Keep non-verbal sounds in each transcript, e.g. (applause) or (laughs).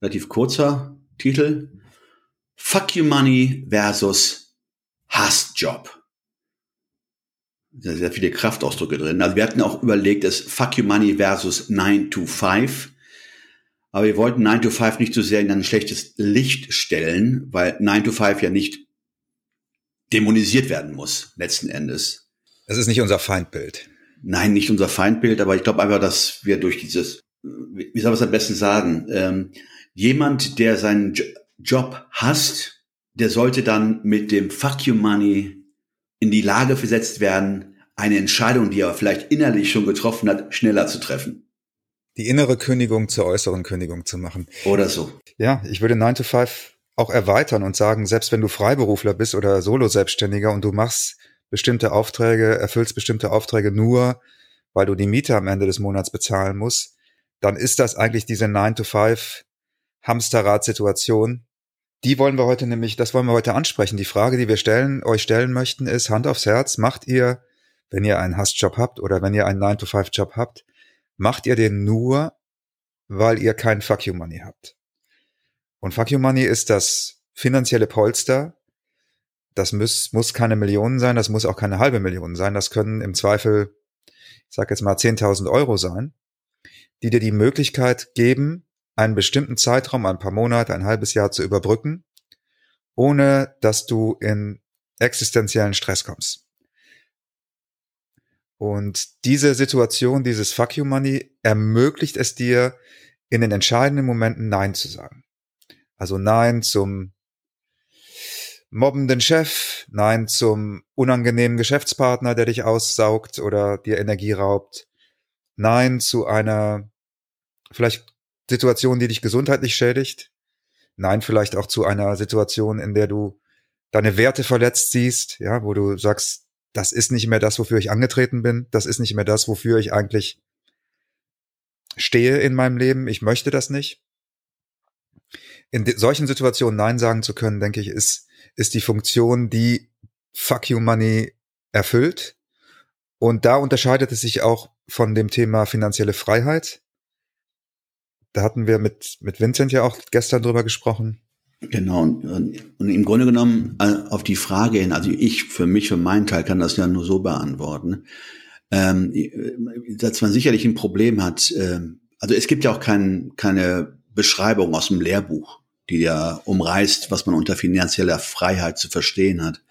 relativ kurzer Titel, Fuck You Money versus Hassjob. Sehr, sehr viele Kraftausdrücke drin. Also wir hatten auch überlegt, es Fuck You Money versus 9 to 5. Aber wir wollten 9 to 5 nicht so sehr in ein schlechtes Licht stellen, weil 9 to 5 ja nicht dämonisiert werden muss, letzten Endes. Es ist nicht unser Feindbild nein, nicht unser Feindbild, aber ich glaube einfach, dass wir durch dieses, wie soll man es am besten sagen, ähm, jemand, der seinen Job hasst, der sollte dann mit dem Fuck you Money in die Lage versetzt werden, eine Entscheidung, die er vielleicht innerlich schon getroffen hat, schneller zu treffen. Die innere Kündigung zur äußeren Kündigung zu machen. Oder so. Ja, ich würde 9 to 5 auch erweitern und sagen, selbst wenn du Freiberufler bist oder Solo-Selbstständiger und du machst bestimmte Aufträge, erfüllst bestimmte Aufträge nur, weil du die Miete am Ende des Monats bezahlen musst, dann ist das eigentlich diese 9-to-5 Hamsterrad-Situation. Die wollen wir heute nämlich, das wollen wir heute ansprechen. Die Frage, die wir stellen, euch stellen möchten, ist Hand aufs Herz, macht ihr, wenn ihr einen Hassjob habt oder wenn ihr einen 9-to-5-Job habt, macht ihr den nur, weil ihr kein Fuck You Money habt? Und Fuck You Money ist das finanzielle Polster, das muss, muss keine Millionen sein, das muss auch keine halbe Million sein. Das können im Zweifel, ich sage jetzt mal 10.000 Euro sein, die dir die Möglichkeit geben, einen bestimmten Zeitraum, ein paar Monate, ein halbes Jahr zu überbrücken, ohne dass du in existenziellen Stress kommst. Und diese Situation, dieses Fuck you Money ermöglicht es dir, in den entscheidenden Momenten Nein zu sagen. Also Nein zum mobbenden Chef, nein zum unangenehmen Geschäftspartner, der dich aussaugt oder dir Energie raubt, nein zu einer vielleicht Situation, die dich gesundheitlich schädigt, nein vielleicht auch zu einer Situation, in der du deine Werte verletzt siehst, ja, wo du sagst, das ist nicht mehr das, wofür ich angetreten bin, das ist nicht mehr das, wofür ich eigentlich stehe in meinem Leben, ich möchte das nicht. In solchen Situationen Nein sagen zu können, denke ich, ist ist die Funktion, die Fuck You Money erfüllt. Und da unterscheidet es sich auch von dem Thema finanzielle Freiheit. Da hatten wir mit, mit Vincent ja auch gestern drüber gesprochen. Genau, und, und im Grunde genommen äh, auf die Frage hin, also ich für mich, für meinen Teil kann das ja nur so beantworten, ähm, dass man sicherlich ein Problem hat. Ähm, also es gibt ja auch kein, keine Beschreibung aus dem Lehrbuch die ja umreißt, was man unter finanzieller Freiheit zu verstehen hat.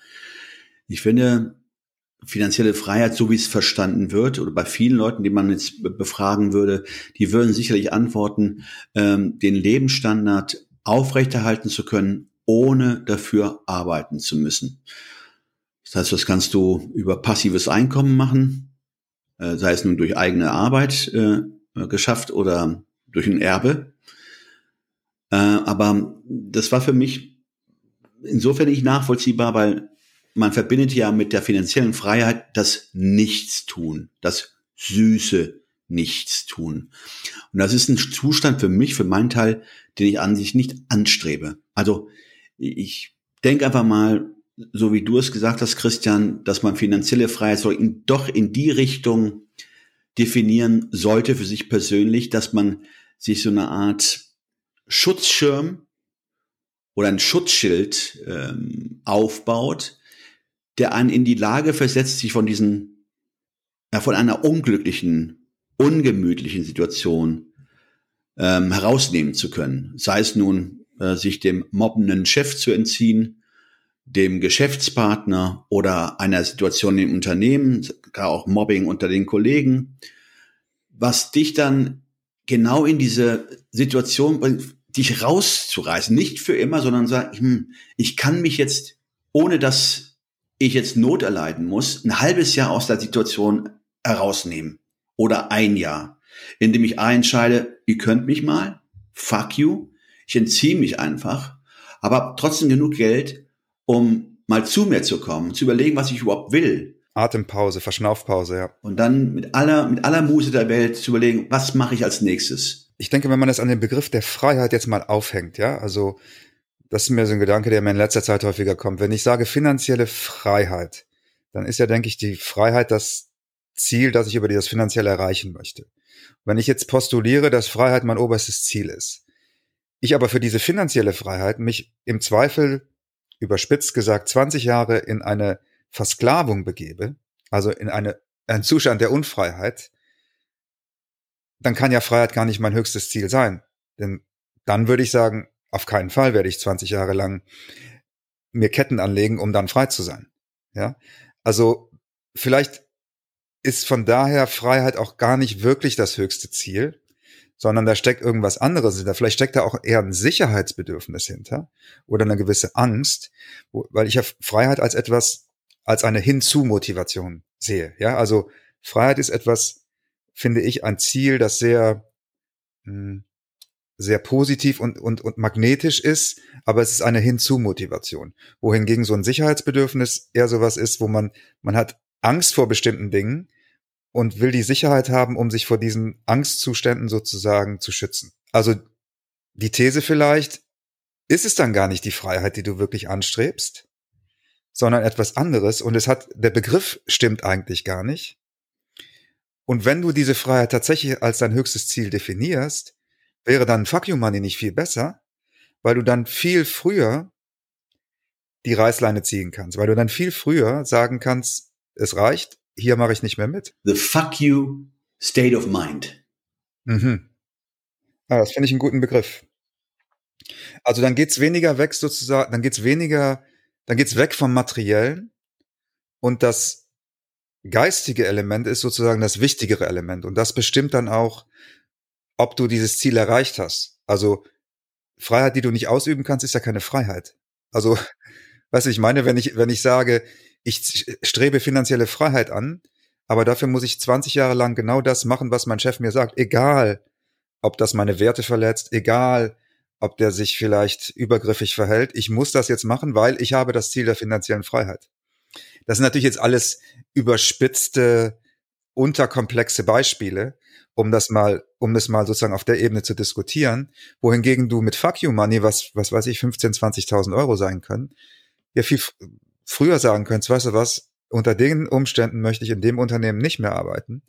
Ich finde, finanzielle Freiheit, so wie es verstanden wird, oder bei vielen Leuten, die man jetzt befragen würde, die würden sicherlich antworten, ähm, den Lebensstandard aufrechterhalten zu können, ohne dafür arbeiten zu müssen. Das heißt, das kannst du über passives Einkommen machen, äh, sei es nun durch eigene Arbeit äh, geschafft oder durch ein Erbe. Äh, aber das war für mich insofern nicht nachvollziehbar, weil man verbindet ja mit der finanziellen Freiheit das Nichtstun, das süße Nichtstun. Und das ist ein Zustand für mich, für meinen Teil, den ich an sich nicht anstrebe. Also ich denke einfach mal, so wie du es gesagt hast, Christian, dass man finanzielle Freiheit soll in, doch in die Richtung definieren sollte für sich persönlich, dass man sich so eine Art Schutzschirm oder ein Schutzschild ähm, aufbaut, der einen in die Lage versetzt, sich von diesen, ja, von einer unglücklichen, ungemütlichen Situation ähm, herausnehmen zu können. Sei es nun, äh, sich dem mobbenden Chef zu entziehen, dem Geschäftspartner oder einer Situation im Unternehmen, gar auch Mobbing unter den Kollegen, was dich dann genau in diese Situation bringt, dich rauszureißen. Nicht für immer, sondern sagen, hm, ich kann mich jetzt, ohne dass ich jetzt Not erleiden muss, ein halbes Jahr aus der Situation herausnehmen. Oder ein Jahr. Indem ich A entscheide, ihr könnt mich mal, fuck you, ich entziehe mich einfach, aber trotzdem genug Geld, um mal zu mir zu kommen, zu überlegen, was ich überhaupt will. Atempause, Verschnaufpause, ja. Und dann mit aller, mit aller Muße der Welt zu überlegen, was mache ich als nächstes? Ich denke, wenn man das an den Begriff der Freiheit jetzt mal aufhängt, ja, also das ist mir so ein Gedanke, der mir in letzter Zeit häufiger kommt. Wenn ich sage finanzielle Freiheit, dann ist ja, denke ich, die Freiheit das Ziel, das ich über das finanzielle erreichen möchte. Wenn ich jetzt postuliere, dass Freiheit mein oberstes Ziel ist, ich aber für diese finanzielle Freiheit mich im Zweifel überspitzt gesagt 20 Jahre in eine Versklavung begebe, also in eine, einen Zustand der Unfreiheit, dann kann ja Freiheit gar nicht mein höchstes Ziel sein. Denn dann würde ich sagen, auf keinen Fall werde ich 20 Jahre lang mir Ketten anlegen, um dann frei zu sein. Ja, also vielleicht ist von daher Freiheit auch gar nicht wirklich das höchste Ziel, sondern da steckt irgendwas anderes hinter. Vielleicht steckt da auch eher ein Sicherheitsbedürfnis hinter oder eine gewisse Angst, weil ich ja Freiheit als etwas, als eine Hinzu-Motivation sehe. Ja, also Freiheit ist etwas, finde ich, ein Ziel, das sehr, hm, sehr positiv und, und, und magnetisch ist, aber es ist eine Hinzu-Motivation. Wohingegen so ein Sicherheitsbedürfnis eher sowas ist, wo man, man hat Angst vor bestimmten Dingen, und will die Sicherheit haben, um sich vor diesen Angstzuständen sozusagen zu schützen. Also die These vielleicht, ist es dann gar nicht die Freiheit, die du wirklich anstrebst, sondern etwas anderes und es hat, der Begriff stimmt eigentlich gar nicht. Und wenn du diese Freiheit tatsächlich als dein höchstes Ziel definierst, wäre dann Fuck You Money nicht viel besser, weil du dann viel früher die Reißleine ziehen kannst, weil du dann viel früher sagen kannst, es reicht, hier mache ich nicht mehr mit. The fuck you state of mind. Mhm. Ah, das finde ich einen guten Begriff. Also dann geht's weniger weg sozusagen, dann geht's weniger, dann geht's weg vom Materiellen und das geistige Element ist sozusagen das wichtigere Element und das bestimmt dann auch, ob du dieses Ziel erreicht hast. Also Freiheit, die du nicht ausüben kannst, ist ja keine Freiheit. Also, (laughs) du, ich meine, wenn ich, wenn ich sage, ich strebe finanzielle Freiheit an, aber dafür muss ich 20 Jahre lang genau das machen, was mein Chef mir sagt, egal, ob das meine Werte verletzt, egal, ob der sich vielleicht übergriffig verhält. Ich muss das jetzt machen, weil ich habe das Ziel der finanziellen Freiheit. Das sind natürlich jetzt alles überspitzte, unterkomplexe Beispiele, um das mal, um das mal sozusagen auf der Ebene zu diskutieren, wohingegen du mit Fuck You Money, was, was weiß ich, 15, 20.000 Euro sein können, ja viel früher sagen könntest, weißt du was, unter den Umständen möchte ich in dem Unternehmen nicht mehr arbeiten.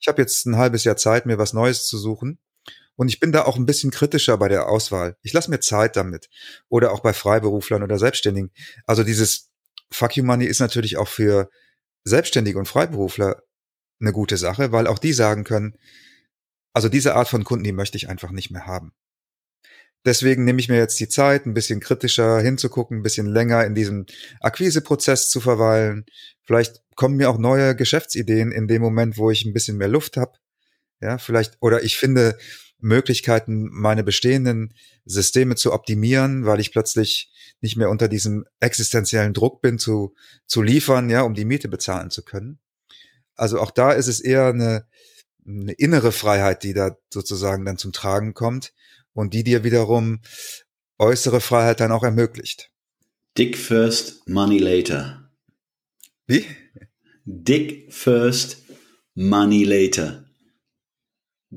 Ich habe jetzt ein halbes Jahr Zeit, mir was Neues zu suchen. Und ich bin da auch ein bisschen kritischer bei der Auswahl. Ich lasse mir Zeit damit. Oder auch bei Freiberuflern oder Selbstständigen. Also dieses Fuck You Money ist natürlich auch für Selbstständige und Freiberufler eine gute Sache, weil auch die sagen können, also diese Art von Kunden, die möchte ich einfach nicht mehr haben. Deswegen nehme ich mir jetzt die Zeit, ein bisschen kritischer hinzugucken, ein bisschen länger in diesem Akquiseprozess zu verweilen. Vielleicht kommen mir auch neue Geschäftsideen in dem Moment, wo ich ein bisschen mehr Luft habe. Ja, vielleicht, oder ich finde Möglichkeiten, meine bestehenden Systeme zu optimieren, weil ich plötzlich nicht mehr unter diesem existenziellen Druck bin, zu, zu liefern, ja, um die Miete bezahlen zu können. Also auch da ist es eher eine, eine innere Freiheit, die da sozusagen dann zum Tragen kommt und die dir wiederum äußere Freiheit dann auch ermöglicht. Dick first, money later. Wie? Dick first, money later.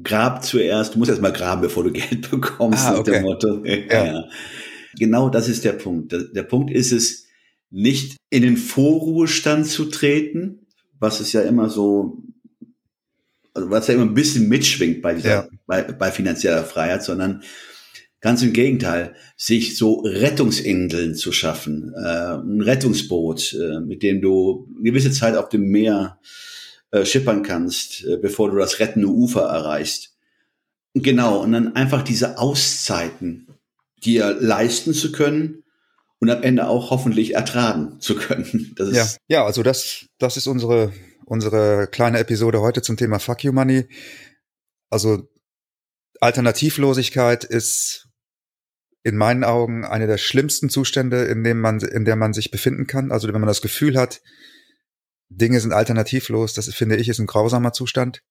Grab zuerst, du musst erst mal graben, bevor du (laughs) Geld bekommst, ah, okay. dem Motto. (laughs) Ja. ja. Genau das ist der Punkt. Der Punkt ist es, nicht in den Vorruhestand zu treten, was es ja immer so also was ja immer ein bisschen mitschwingt bei dieser, ja. bei, bei finanzieller Freiheit, sondern ganz im Gegenteil, sich so Rettungsinseln zu schaffen, äh, ein Rettungsboot, äh, mit dem du eine gewisse Zeit auf dem Meer äh, schippern kannst, äh, bevor du das rettende Ufer erreichst. Genau, und dann einfach diese Auszeiten dir leisten zu können und am Ende auch hoffentlich ertragen zu können. (laughs) Das ist ja, ja, also das, das ist unsere unsere kleine Episode heute zum Thema Fuck You Money. Also Alternativlosigkeit ist in meinen Augen eine der schlimmsten Zustände, in dem man, in der man sich befinden kann. Also wenn man das Gefühl hat, Dinge sind alternativlos, das finde ich ist ein grausamer Zustand.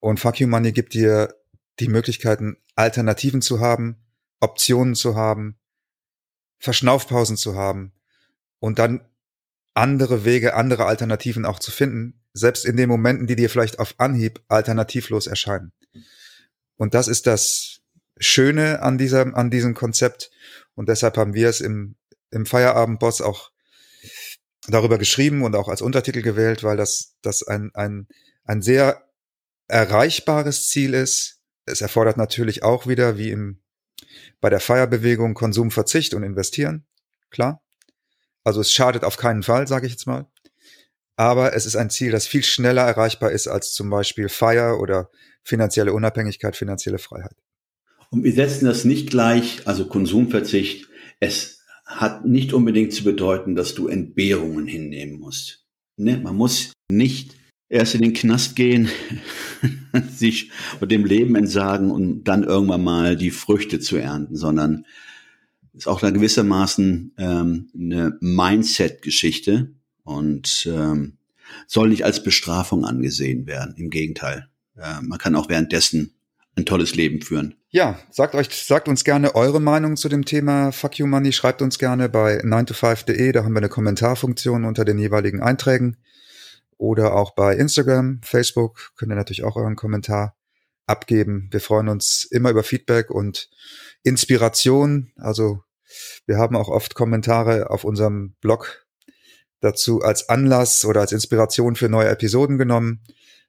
Und Fuck You Money gibt dir die Möglichkeiten, Alternativen zu haben, Optionen zu haben, Verschnaufpausen zu haben und dann andere Wege, andere Alternativen auch zu finden, selbst in den Momenten, die dir vielleicht auf Anhieb alternativlos erscheinen. Und das ist das Schöne an dieser, an diesem Konzept. Und deshalb haben wir es im, im Feierabendboss auch darüber geschrieben und auch als Untertitel gewählt, weil das, das ein, ein, ein sehr erreichbares Ziel ist. Es erfordert natürlich auch wieder, wie im, bei der Feierbewegung, Konsumverzicht und investieren. Klar. Also es schadet auf keinen Fall, sage ich jetzt mal. Aber es ist ein Ziel, das viel schneller erreichbar ist als zum Beispiel Feier oder finanzielle Unabhängigkeit, finanzielle Freiheit. Und wir setzen das nicht gleich, also Konsumverzicht. Es hat nicht unbedingt zu bedeuten, dass du Entbehrungen hinnehmen musst. Ne? Man muss nicht erst in den Knast gehen, (laughs) sich dem Leben entsagen und dann irgendwann mal die Früchte zu ernten, sondern ist auch da gewissermaßen ähm, eine Mindset-Geschichte und ähm, soll nicht als Bestrafung angesehen werden. Im Gegenteil, äh, man kann auch währenddessen ein tolles Leben führen. Ja, sagt euch, sagt uns gerne eure Meinung zu dem Thema Fuck You Money. Schreibt uns gerne bei 9to5.de. Da haben wir eine Kommentarfunktion unter den jeweiligen Einträgen. Oder auch bei Instagram, Facebook könnt ihr natürlich auch euren Kommentar abgeben. Wir freuen uns immer über Feedback und Inspiration. Also wir haben auch oft Kommentare auf unserem Blog dazu als Anlass oder als Inspiration für neue Episoden genommen,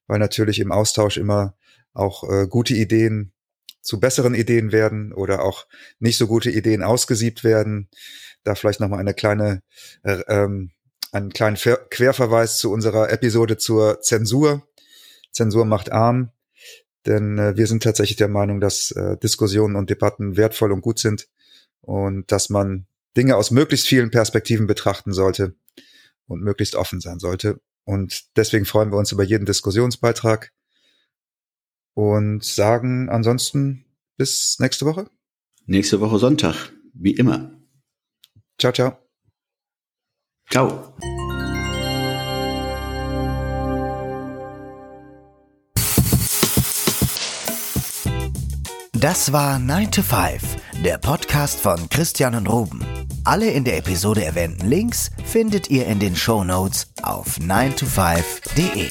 weil natürlich im Austausch immer auch äh, gute Ideen zu besseren Ideen werden oder auch nicht so gute Ideen ausgesiebt werden. Da vielleicht nochmal eine kleine, äh, ähm, einen kleinen Ver Querverweis zu unserer Episode zur Zensur. Zensur macht arm, denn äh, wir sind tatsächlich der Meinung, dass äh, Diskussionen und Debatten wertvoll und gut sind und dass man Dinge aus möglichst vielen Perspektiven betrachten sollte und möglichst offen sein sollte. Und deswegen freuen wir uns über jeden Diskussionsbeitrag und sagen ansonsten bis nächste Woche. Nächste Woche Sonntag, wie immer. Ciao, ciao. Ciao. Das war 9 to 5, der Podcast von Christian und Ruben. Alle in der Episode erwähnten Links findet ihr in den Show Notes auf 9to5.de.